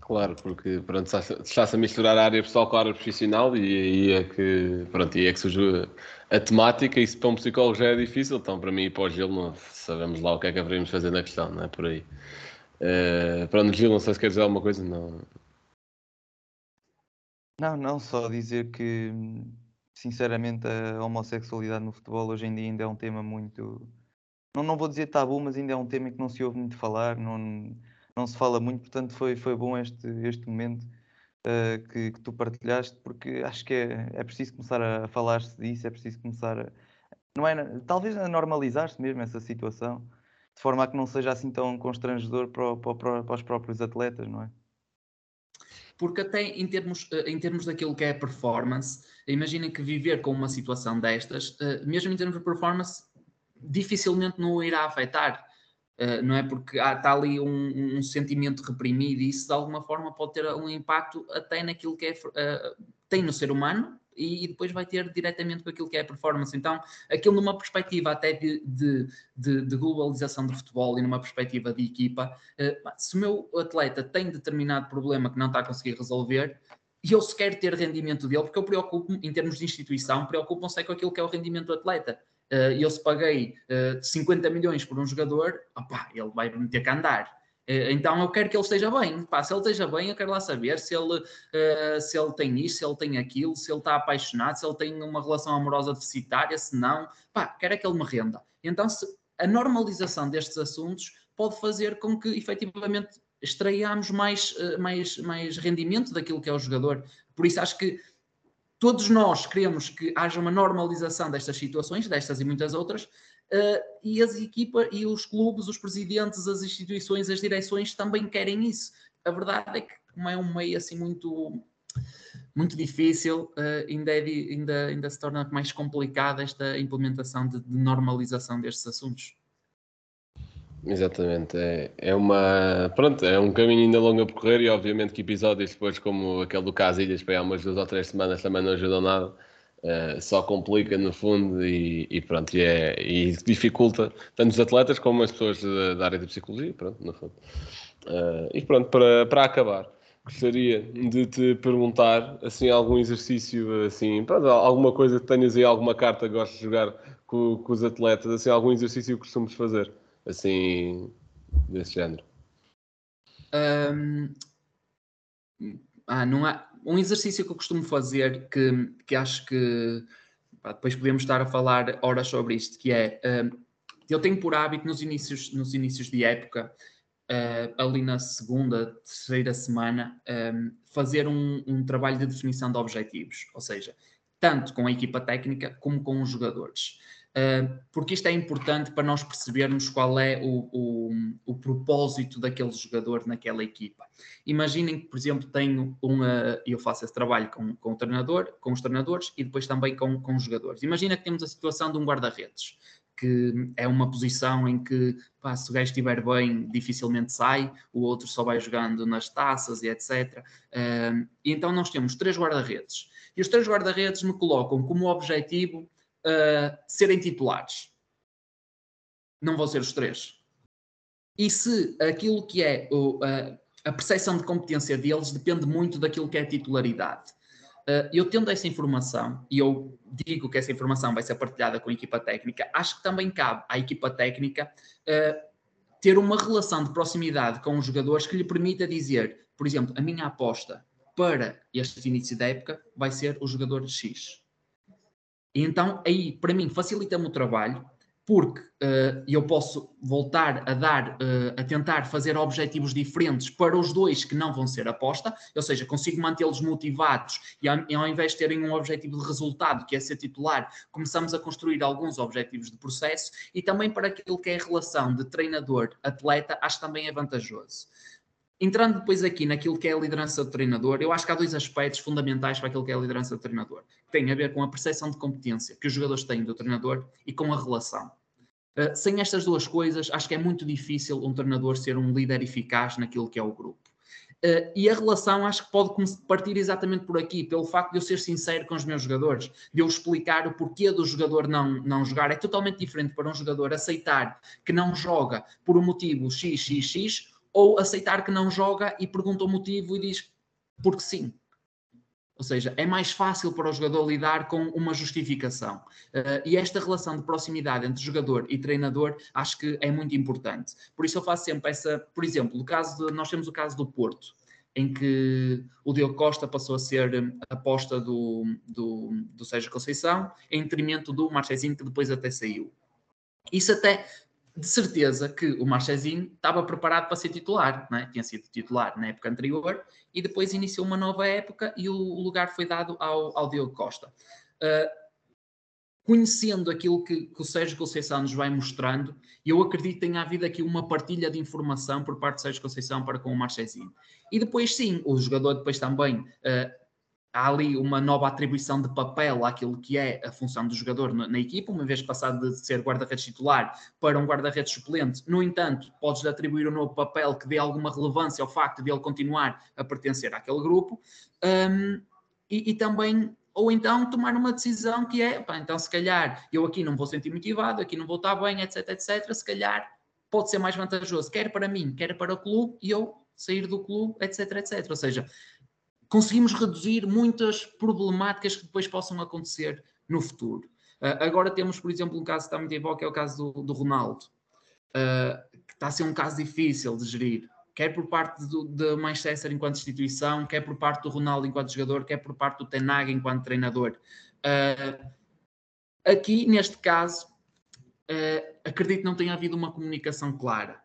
Claro, porque pronto, está-se a misturar a área pessoal com a área profissional e aí é que, pronto, aí é que surge a temática e se para um psicólogo já é difícil, então para mim e para o Gil não sabemos lá o que é que haveríamos fazer na questão, não é por aí. Uh, pronto, Gil, não sei se quer dizer alguma coisa, não. Não, não, só dizer que, sinceramente, a homossexualidade no futebol hoje em dia ainda é um tema muito. Não, não vou dizer tabu, mas ainda é um tema que não se ouve muito falar, não, não se fala muito, portanto foi, foi bom este, este momento uh, que, que, tu partilhaste, porque acho que é, é preciso começar a falar-se disso, é preciso começar a. Não é, talvez a normalizar-se mesmo essa situação, de forma a que não seja assim tão constrangedor para, para, para os próprios atletas, não é? porque até em termos, eh, em termos daquilo que é performance, imaginem que viver com uma situação destas, eh, mesmo em termos de performance, dificilmente não irá afetar. Eh, não é porque está ali um, um, sentimento reprimido e isso de alguma forma pode ter um impacto até naquilo que é, tem no ser humano e, depois vai ter diretamente com aquilo que é a performance. Então, aquilo numa perspectiva até de, de, de, de globalização do futebol e numa perspectiva de equipa, uh, se o meu atleta tem determinado problema que não está a conseguir resolver, e eu sequer ter rendimento dele, porque eu preocupo em termos de instituição, preocupam-se é com aquilo que é o rendimento do atleta. Uh, eu se paguei uh, 50 milhões por um jogador, opa, ele vai me ter que andar. Eh, então eu quero que ele esteja bem. Pá, se ele esteja bem, eu quero lá saber se ele, uh, se ele tem isto, se ele tem aquilo, se ele está apaixonado, se ele tem uma relação amorosa deficitária, se não. Pá, quero é que ele me renda. Então se, a normalização destes assuntos pode fazer com que efetivamente extraiamos mais, uh, mais, mais rendimento daquilo que é o jogador. Por isso acho que todos nós queremos que haja uma normalização destas situações, destas e muitas outras, Uh, e as equipas e os clubes, os presidentes, as instituições, as direções também querem isso. A verdade é que, é um meio assim muito, muito difícil, uh, ainda, é, ainda, ainda se torna mais complicada esta implementação de, de normalização destes assuntos. Exatamente, é, é uma pronto, é um caminho ainda longo a percorrer e obviamente que episódios depois como aquele do Casilhas para há umas duas ou três semanas também não ajudam nada Uh, só complica no fundo e, e pronto, e, é, e, dificulta tanto os atletas como as pessoas da, da área da psicologia, pronto, no fundo. Uh, e pronto, para, para acabar, gostaria de te perguntar, assim, algum exercício, assim, pronto, alguma coisa que tenhas aí, alguma carta que gostes de jogar com, com os atletas, assim, algum exercício que costumes fazer, assim, desse género. Um... Ah, não há um exercício que eu costumo fazer, que, que acho que pá, depois podemos estar a falar horas sobre isto, que é uh, eu tenho por hábito nos inícios, nos inícios de época, uh, ali na segunda, terceira semana, um, fazer um, um trabalho de definição de objetivos, ou seja, tanto com a equipa técnica como com os jogadores. Porque isto é importante para nós percebermos qual é o, o, o, propósito daquele jogador naquela equipa. Imaginem que, por exemplo, tenho uma, eu faço esse trabalho com, com o treinador, com os treinadores e depois também com, com os jogadores. Imagina que temos a situação de um guarda-redes, que é uma posição em que, pá, se o gajo estiver bem, dificilmente sai, o outro só vai jogando nas taças e etc. E então nós temos três guarda-redes. E os três guarda-redes me colocam como objetivo uh, serem titulares. Não vão ser os três. E se aquilo que é o, uh, a percepção de competência deles depende muito daquilo que é a titularidade. Uh, eu tendo essa informação, e eu digo que essa informação vai ser partilhada com a equipa técnica, acho que também cabe à equipa técnica ter uma relação de proximidade com os jogadores que lhe permita dizer, por exemplo, a minha aposta para este início da época vai ser o jogador X. E então, aí, para mim, facilita-me o trabalho, porque uh, eu posso voltar a dar, uh, a tentar fazer objetivos diferentes para os dois que não vão ser aposta, ou seja, consigo mantê-los motivados e ao, ao, invés de terem um objetivo de resultado, que é ser titular, começamos a construir alguns objetivos de processo e também para aquilo que é a relação de treinador-atleta, acho também é vantajoso. Entrando depois aqui naquilo que é a liderança do treinador, eu acho que há dois aspectos fundamentais para aquilo que é a liderança do treinador. Tem a ver com a percepção de competência que os jogadores têm do treinador e com a relação. Uh, sem estas duas coisas, acho que é muito difícil um treinador ser um líder eficaz naquilo que é o grupo. Uh, e a relação acho que pode partir exatamente por aqui, pelo facto de eu ser sincero com os meus jogadores, de eu explicar o porquê do jogador não, não jogar. É totalmente diferente para um jogador aceitar que não joga por um motivo XXX ou aceitar que não joga e pergunta o motivo e diz porque sim. Ou seja, é mais fácil para o jogador lidar com uma justificação. Uh, e esta relação de proximidade entre jogador e treinador acho que é muito importante. Por isso eu faço sempre essa, por exemplo, o caso de, nós temos o caso do Porto, em que o Diogo Costa passou a ser aposta do, do, do Sérgio Conceição, em detrimento do Marchezinho, que depois até saiu. Isso até de certeza que o Marchezinho estava preparado para ser titular, é? tinha sido titular na época anterior e depois iniciou uma nova época e o lugar foi dado ao, ao Diogo Costa. Uh, conhecendo aquilo que, que, o Sérgio Conceição nos vai mostrando, eu acredito que tenha havido aqui uma partilha de informação por parte do Sérgio Conceição para com o Marchezinho. E depois sim, o jogador depois também uh, há ali uma nova atribuição de papel àquilo que é a função do jogador na, na equipa, uma vez passado de ser guarda-redes titular para um guarda-redes suplente. No entanto, podes atribuir um novo papel que dê alguma relevância ao facto de ele continuar a pertencer àquele grupo. Um, e, e, também, ou então tomar uma decisão que é, pá, então se calhar eu aqui não vou sentir motivado, aqui não vou estar bem, etc, etc. Se calhar pode ser mais vantajoso, quer para mim, quer para o clube, e eu sair do clube, etc, etc. Ou seja, conseguimos reduzir muitas problemáticas que depois possam acontecer no futuro. Uh, agora temos, por exemplo, um caso que está muito em que é o caso do, do Ronaldo, uh, que está a ser um caso difícil de gerir, quer por parte do, de Manchester enquanto instituição, quer por parte do Ronaldo enquanto jogador, quer por parte do Tenag enquanto treinador. Uh, aqui, neste caso, acredito que não tenha havido uma comunicação clara,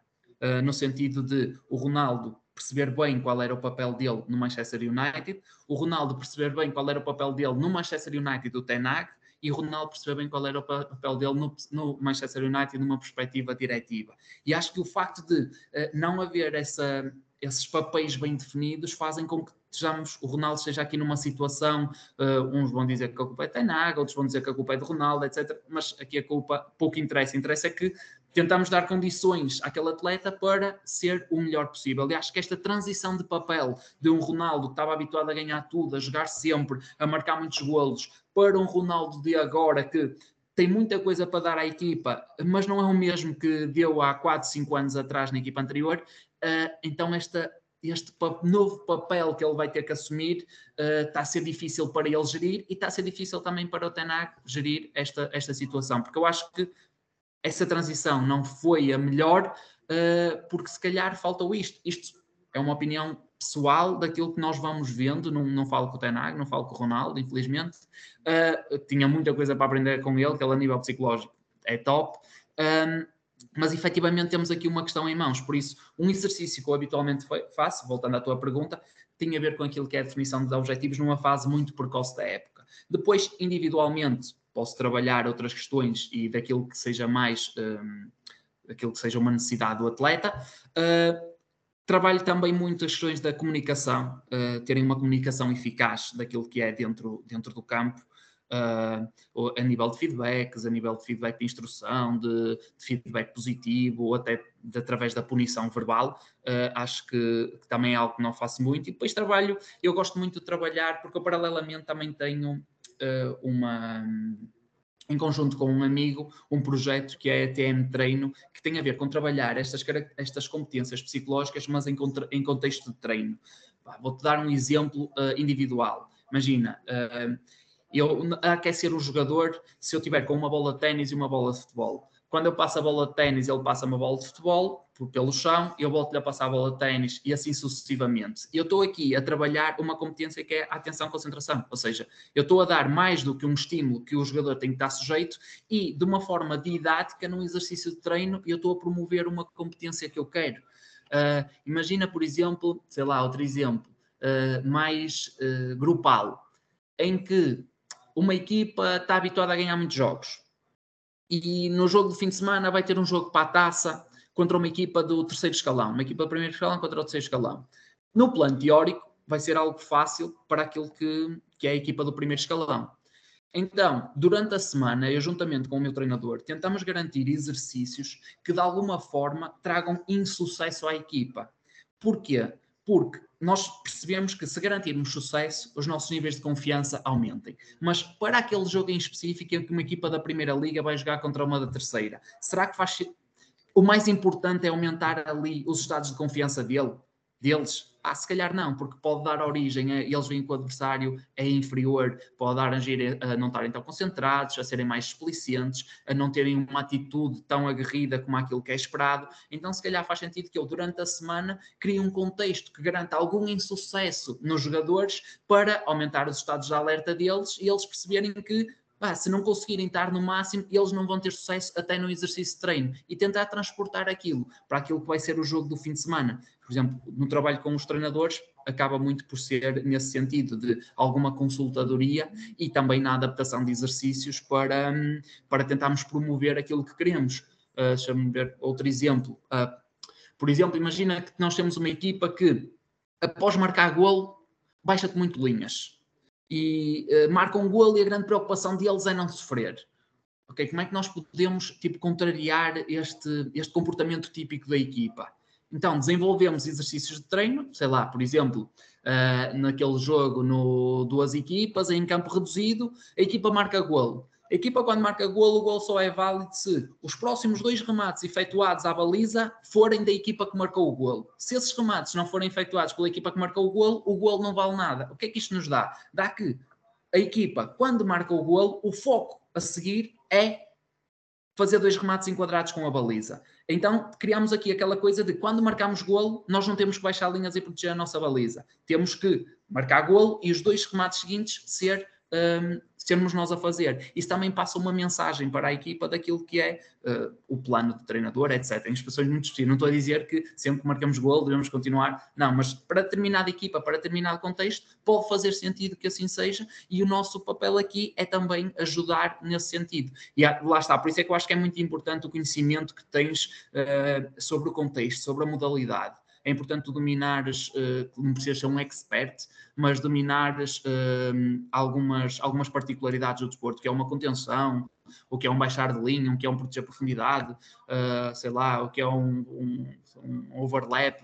no sentido de o Ronaldo perceber bem qual era o papel dele no Manchester United, o Ronaldo perceber bem qual era o papel dele no Manchester United do Tenag e o Ronaldo perceber bem qual era o papel dele no, no Manchester United numa perspectiva diretiva. E acho que o facto de uh, não haver essa, esses papéis bem definidos fazem com que sejamos, o Ronaldo esteja aqui numa situação, uh, uns vão dizer que a culpa é de Tenag, outros vão dizer que a culpa é de Ronaldo, etc. Mas aqui a culpa pouco interessa. Interessa é que tentamos dar condições àquele atleta para ser o melhor possível. Acho que esta transição de papel de um Ronaldo que estava habituado a ganhar tudo, a jogar sempre, a marcar muitos golos, para um Ronaldo de agora que tem muita coisa para dar à equipa, mas não é o mesmo que deu há 4, 5 anos atrás na equipa anterior. Uh, então, esta, este novo papel que ele vai ter que assumir está a ser difícil para ele gerir e está a ser difícil também para o Tenag gerir esta, esta situação, porque eu acho que essa transição não foi a melhor, uh, porque se calhar faltou isto. Isto é uma opinião pessoal daquilo que nós vamos vendo. Não, não falo com o Tenag, não falo com o Ronaldo, infelizmente. Uh, tinha muita coisa para aprender com ele, que ele a nível psicológico é top. Um, mas efetivamente temos aqui uma questão em mãos. Por isso, um exercício que eu habitualmente faço, voltando à tua pergunta, tem a ver com aquilo que é a definição dos objetivos numa fase muito precoce da época. Depois, individualmente, posso trabalhar outras questões e daquilo que seja mais um, que seja uma necessidade do atleta. Uh, trabalho também muito as questões da comunicação, uh, terem uma comunicação eficaz daquilo que é dentro, dentro do campo, uh, a nível de feedbacks, a nível de feedback de instrução, de, de feedback positivo, ou até de, através da punição verbal. Uh, acho que, que, também é algo que não faço muito. E depois trabalho, eu gosto muito de trabalhar, porque eu paralelamente também tenho uh, uma em conjunto com um amigo, um projeto que é a TM Treino, que tem a ver com trabalhar estas, estas competências psicológicas, mas em, em contexto de treino. Vou-te dar um exemplo uh, individual. Imagina, uh, eu aquecer o jogador, se eu tiver com uma bola de ténis e uma bola de futebol. Quando eu passo a bola de ténis, ele passa uma bola de futebol, pelo chão, eu volto-lhe a passar a bola de ténis e assim sucessivamente. Eu estou aqui a trabalhar uma competência que é a atenção concentração, ou seja, eu estou a dar mais do que um estímulo que o jogador tem que estar sujeito e de uma forma didática, num exercício de treino, eu estou a promover uma competência que eu quero. Uh, imagina, por exemplo, sei lá, outro exemplo, uh, mais uh, grupal, em que uma equipa está habituada a ganhar muitos jogos. E no jogo de fim de semana vai ter um jogo para a taça contra uma equipa do terceiro escalão, uma equipa do primeiro escalão contra o terceiro escalão. No plano teórico, vai ser algo fácil para aquilo que, que é a equipa do primeiro escalão. Então, durante a semana, eu juntamente com o meu treinador, tentamos garantir exercícios que de alguma forma tragam insucesso à equipa. Porquê? Porque nós percebemos que se garantirmos sucesso, os nossos níveis de confiança aumentem. Mas para aquele jogo em específico, em que uma equipa da primeira liga vai jogar contra uma da terceira, será que faz o mais importante é aumentar ali os estados de confiança dele, deles? Ah, se calhar não, porque pode dar origem a eles veem que o adversário é inferior, pode dar a, a não estarem tão concentrados, a serem mais explicentes, a não terem uma atitude tão aguerrida como aquilo que é esperado. Então, se calhar faz sentido que eu, durante a semana, crie um contexto que garanta algum insucesso nos jogadores para aumentar os estados de alerta deles e eles perceberem que se não conseguirem estar no máximo, eles não vão ter sucesso até no exercício de treino e tentar transportar aquilo para aquilo que vai ser o jogo do fim de semana. Por exemplo, no trabalho com os treinadores, acaba muito por ser nesse sentido de alguma consultadoria e também na adaptação de exercícios para, hum, para tentarmos promover aquilo que queremos. Uh, Deixa-me ver outro exemplo. Uh, por exemplo, imagina que nós temos uma equipa que, após marcar golo, baixa-te muito linhas e uh, marcam um golo e a grande preocupação deles é não sofrer. Ok, como é que nós podemos tipo contrariar este, este comportamento típico da equipa? Então desenvolvemos exercícios de treino, sei lá, por exemplo, uh, naquele jogo no duas equipas em campo reduzido, a equipa marca golo. A equipa, quando marca golo, o golo só é válido se os próximos dois remates efetuados à baliza forem da equipa que marcou o golo. Se esses remates não forem efetuados pela equipa que marcou o golo, o golo não vale nada. O que é que isto nos dá? Dá que a equipa, quando marca o golo, o foco a seguir é fazer dois remates enquadrados com a baliza. Então, criamos aqui aquela coisa de quando marcamos golo, nós não temos que baixar linhas e proteger a nossa baliza. Temos que marcar golo e os dois remates seguintes ser um, sermos nós a fazer. Isso também passa uma mensagem para a equipa daquilo que é uh, o plano de treinador, etc. Em expressões muito distintas. Não estou a dizer que sempre que marcamos gol devemos continuar, não, mas para determinada equipa, para determinado contexto, pode fazer sentido que assim seja e o nosso papel aqui é também ajudar nesse sentido. E lá está, por isso é que eu acho que é muito importante o conhecimento que tens uh, sobre o contexto, sobre a modalidade é importante dominares, uh, não precisas ser um expert, mas dominares uh, algumas, algumas particularidades do desporto, que é uma contenção, o que é um baixar de linha, o que é um proteger profundidade, uh, sei lá, o que é um, um, um overlap,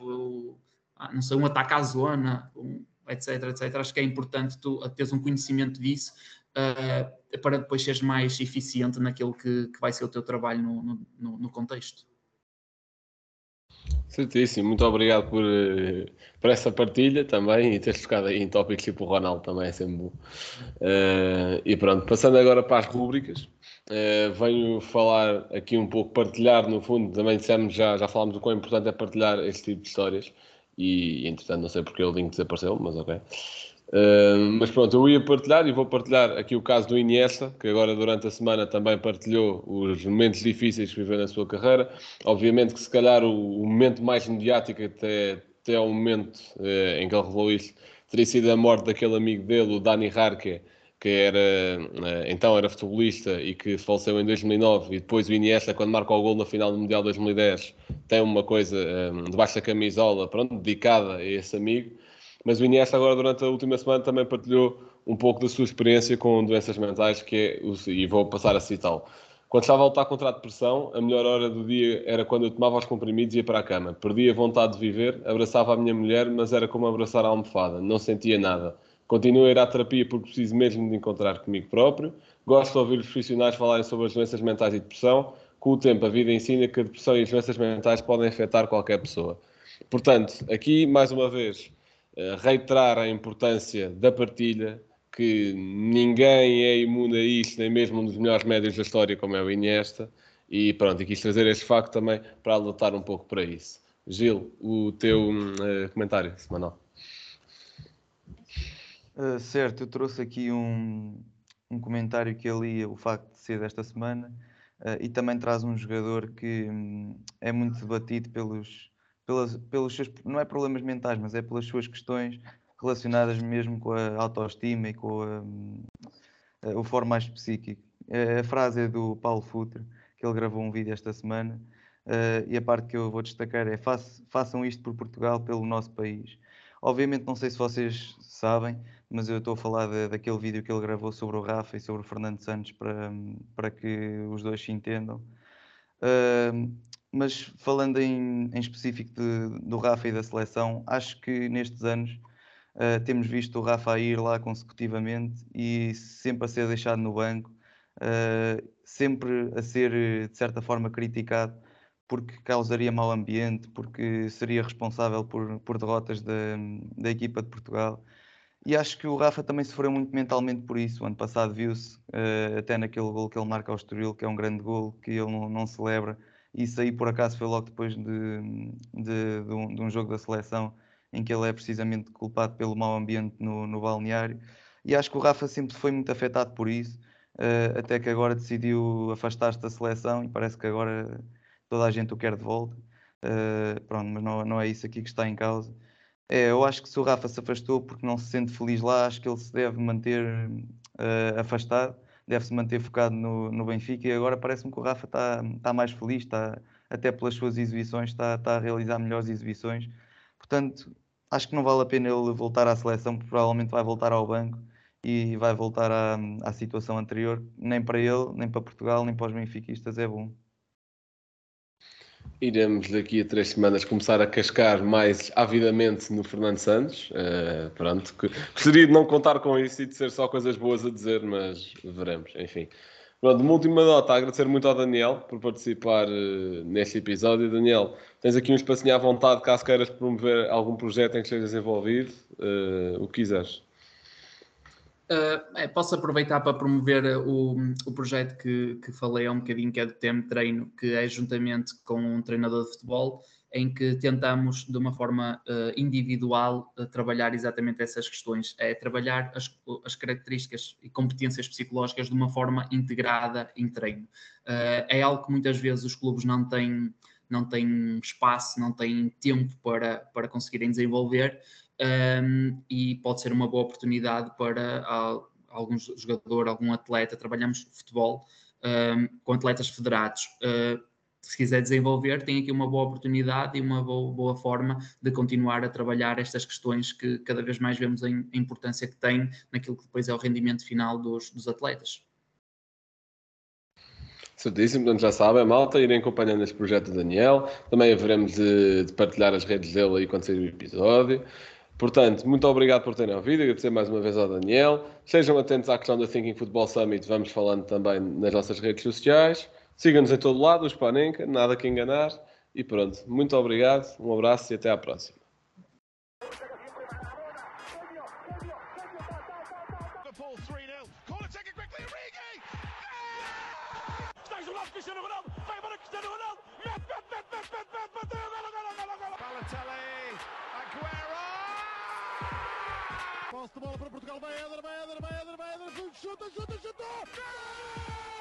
ah, não sei, um ataque à zona, um, etc, etc. Acho que é importante tu teres um conhecimento disso uh, para depois seres mais eficiente naquilo que, que vai ser o teu trabalho no, no, no contexto. Certíssimo, muito obrigado por, eh, por essa partilha também e teres tocado aí em tópicos tipo o Ronaldo também é sempre bom. Uh, e pronto, passando agora para as rúbricas, uh, venho falar aqui um pouco, partilhar no fundo, também dissemos já, já falámos do quão importante é partilhar este tipo de histórias e entretanto não sei porque o link desapareceu, mas ok. Mas pronto, eu ia partilhar e vou partilhar aqui o caso do Iniesta, que agora durante a semana também partilhou os momentos difíceis que viveu na sua carreira. Obviamente que se calhar o, o momento mais mediático até, até ao momento uh, em que ele revelou isso teria sido a morte daquele amigo dele, o Dani Harke, que era, uh, então era futebolista e que faleceu em 2009 e depois o Iniesta quando marca o gol na final do Mundial 2010 tem uma coisa debaixo da camisola, pronto, dedicada a esse amigo. Mas o Iniesta agora durante a última semana também partilhou um pouco da sua experiência com doenças mentais, que é, e vou passar a citá-lo. Quando estava a lutar contra a depressão, a melhor hora do dia era quando eu tomava os comprimidos e ia para a cama. Perdia a vontade de viver, abraçava a minha mulher, mas era como abraçar a almofada, não sentia nada. Continuo a ir à terapia porque preciso mesmo de encontrar comigo próprio. Gosto de ouvir os profissionais falarem sobre as doenças mentais e depressão. Com o tempo, a vida ensina que a depressão e as doenças mentais podem afetar qualquer pessoa. Portanto, aqui, mais uma vez, reiterar a importância da partilha, que ninguém é imune a isto, nem mesmo um dos melhores médios da história, como é o Iniesta, e pronto, e quis trazer este facto também para alertar um pouco para isso. Gil, o teu uh, comentário semanal. Uh, certo, eu trouxe aqui um, um comentário que ali o facto de ser desta semana uh, e também traz um jogador que um, é muito debatido pelos, pelas, pelos seus, não é problemas mentais, mas é pelas suas questões relacionadas mesmo com a autoestima e com a, a, o foro mais psíquico. A, frase é do Paulo Futre, que ele gravou um vídeo esta semana, uh, e a parte que eu vou destacar é façam isto por Portugal, pelo nosso país. Obviamente, não sei se vocês sabem, mas eu estou a falar de, daquele vídeo que ele gravou sobre o Rafa e sobre o Fernando Santos para, para que os dois se entendam. Mas falando em, em específico de, do Rafa e da seleção, acho que nestes anos uh, temos visto o Rafa ir lá consecutivamente e sempre a ser deixado no banco, uh, sempre a ser de certa forma criticado porque causaria mau ambiente, porque seria responsável por, por derrotas da, da equipa de Portugal. E acho que o Rafa também sofreu muito mentalmente por isso. O ano passado viu-se, uh, até naquele gol que ele marca ao Estoril, que é um grande gol, que ele não, não celebra. Isso aí, por acaso, foi logo depois de, de, de, um, de, um, jogo da seleção, em que ele é precisamente culpado pelo mau ambiente no, no balneário. E acho que o Rafa sempre foi muito afetado por isso, uh, até que agora decidiu afastar-se da seleção e parece que agora toda a gente o quer de volta. Uh, pronto, mas não, não é isso aqui que está em causa. É, eu acho que se o Rafa se afastou porque não se sente feliz lá, acho que ele se deve manter uh, afastado, deve-se manter focado no, no Benfica e agora parece-me que o Rafa está, está mais feliz, está, até pelas suas exibições, está, está a realizar melhores exibições. Portanto, acho que não vale a pena ele voltar à seleção, porque provavelmente vai voltar ao banco e vai voltar à, à situação anterior. Nem para ele, nem para Portugal, nem para os benfiquistas é bom. Iremos daqui a três semanas começar a cascar mais avidamente no Fernando Santos. Uh, pronto, que, gostaria de não contar com isso e de ser só coisas boas a dizer, mas veremos, enfim. Pronto, uma última nota, agradecer muito ao Daniel por participar uh, neste episódio. Daniel, tens aqui um espacinho à vontade caso queiras promover algum projeto em que estejas envolvido, uh, o que quiseres. Uh, posso aproveitar para promover o, o projeto que, que falei há um bocadinho, que é do Tempo Treino, que é juntamente com um treinador de futebol, em que tentamos, de uma forma uh, individual, uh, trabalhar exatamente essas questões. É trabalhar as, as, características e competências psicológicas de uma forma integrada em treino. é algo que muitas vezes os clubes não têm, não têm espaço, não têm tempo para, para conseguirem desenvolver um, e pode ser uma boa oportunidade para algum jogador, algum atleta. Trabalhamos futebol um, com atletas federados. Uh, se quiser desenvolver, tem aqui uma boa oportunidade e uma boa, boa, forma de continuar a trabalhar estas questões que cada vez mais vemos a importância que tem naquilo que depois é o rendimento final dos, dos atletas. Certíssimo, portanto já sabem, malta, irem acompanhando este projeto do Daniel. Também haveremos de, de partilhar as redes dele aí quando sair o episódio. Portanto, muito obrigado por terem ouvido, agradecer mais uma vez ao Daniel. Sejam atentos à questão da Thinking Football Summit, vamos falando também nas nossas redes sociais. Sigam-nos em todo lado, os Panenka, nada que enganar. E pronto, muito obrigado, um abraço e até à próxima. Vai Eder, vai Eder, vai Eder, vai Eder, chuta, chuta, chuta! Gol!